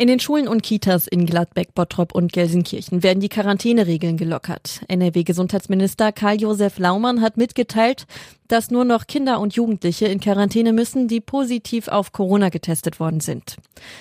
In den Schulen und Kitas in Gladbeck, Bottrop und Gelsenkirchen werden die Quarantäneregeln gelockert. NRW-Gesundheitsminister Karl-Josef Laumann hat mitgeteilt, dass nur noch Kinder und Jugendliche in Quarantäne müssen, die positiv auf Corona getestet worden sind.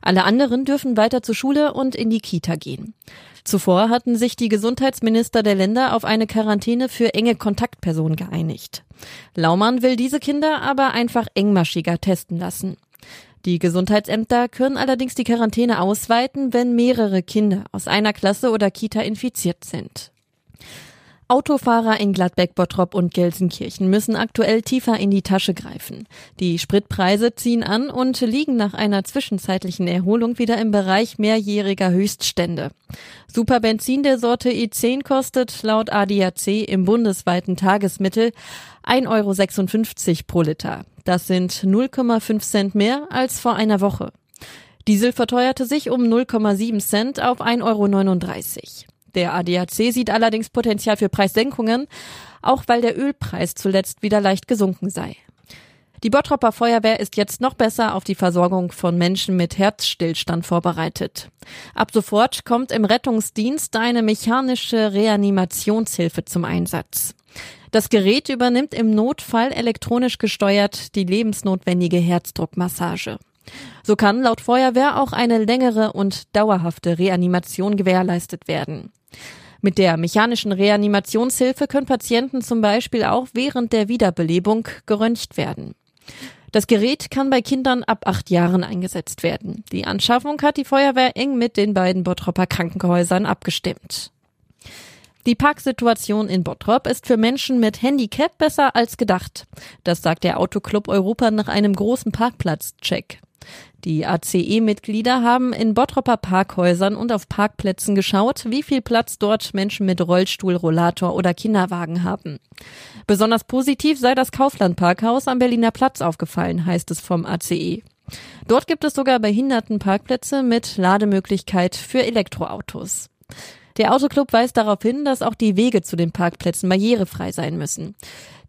Alle anderen dürfen weiter zur Schule und in die Kita gehen. Zuvor hatten sich die Gesundheitsminister der Länder auf eine Quarantäne für enge Kontaktpersonen geeinigt. Laumann will diese Kinder aber einfach engmaschiger testen lassen. Die Gesundheitsämter können allerdings die Quarantäne ausweiten, wenn mehrere Kinder aus einer Klasse oder Kita infiziert sind. Autofahrer in Gladbeck, Bottrop und Gelsenkirchen müssen aktuell tiefer in die Tasche greifen. Die Spritpreise ziehen an und liegen nach einer zwischenzeitlichen Erholung wieder im Bereich mehrjähriger Höchststände. Superbenzin der Sorte E10 kostet laut ADAC im bundesweiten Tagesmittel 1,56 Euro pro Liter. Das sind 0,5 Cent mehr als vor einer Woche. Diesel verteuerte sich um 0,7 Cent auf 1,39 Euro. Der ADAC sieht allerdings Potenzial für Preissenkungen, auch weil der Ölpreis zuletzt wieder leicht gesunken sei. Die Bottropper Feuerwehr ist jetzt noch besser auf die Versorgung von Menschen mit Herzstillstand vorbereitet. Ab sofort kommt im Rettungsdienst eine mechanische Reanimationshilfe zum Einsatz. Das Gerät übernimmt im Notfall elektronisch gesteuert die lebensnotwendige Herzdruckmassage. So kann laut Feuerwehr auch eine längere und dauerhafte Reanimation gewährleistet werden. Mit der mechanischen Reanimationshilfe können Patienten zum Beispiel auch während der Wiederbelebung geröntgt werden. Das Gerät kann bei Kindern ab acht Jahren eingesetzt werden. Die Anschaffung hat die Feuerwehr eng mit den beiden Bottropper Krankenhäusern abgestimmt. Die Parksituation in Bottrop ist für Menschen mit Handicap besser als gedacht. Das sagt der Autoclub Europa nach einem großen Parkplatzcheck. Die ACE-Mitglieder haben in Bottropper Parkhäusern und auf Parkplätzen geschaut, wie viel Platz dort Menschen mit Rollstuhl, Rollator oder Kinderwagen haben. Besonders positiv sei das Kaufland Parkhaus am Berliner Platz aufgefallen, heißt es vom ACE. Dort gibt es sogar Behindertenparkplätze mit Lademöglichkeit für Elektroautos. Der Autoclub weist darauf hin, dass auch die Wege zu den Parkplätzen barrierefrei sein müssen.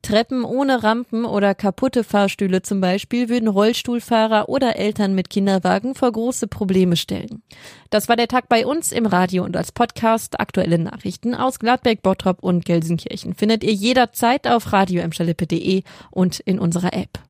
Treppen ohne Rampen oder kaputte Fahrstühle zum Beispiel würden Rollstuhlfahrer oder Eltern mit Kinderwagen vor große Probleme stellen. Das war der Tag bei uns im Radio und als Podcast. Aktuelle Nachrichten aus Gladbeck, Bottrop und Gelsenkirchen findet ihr jederzeit auf radio und in unserer App.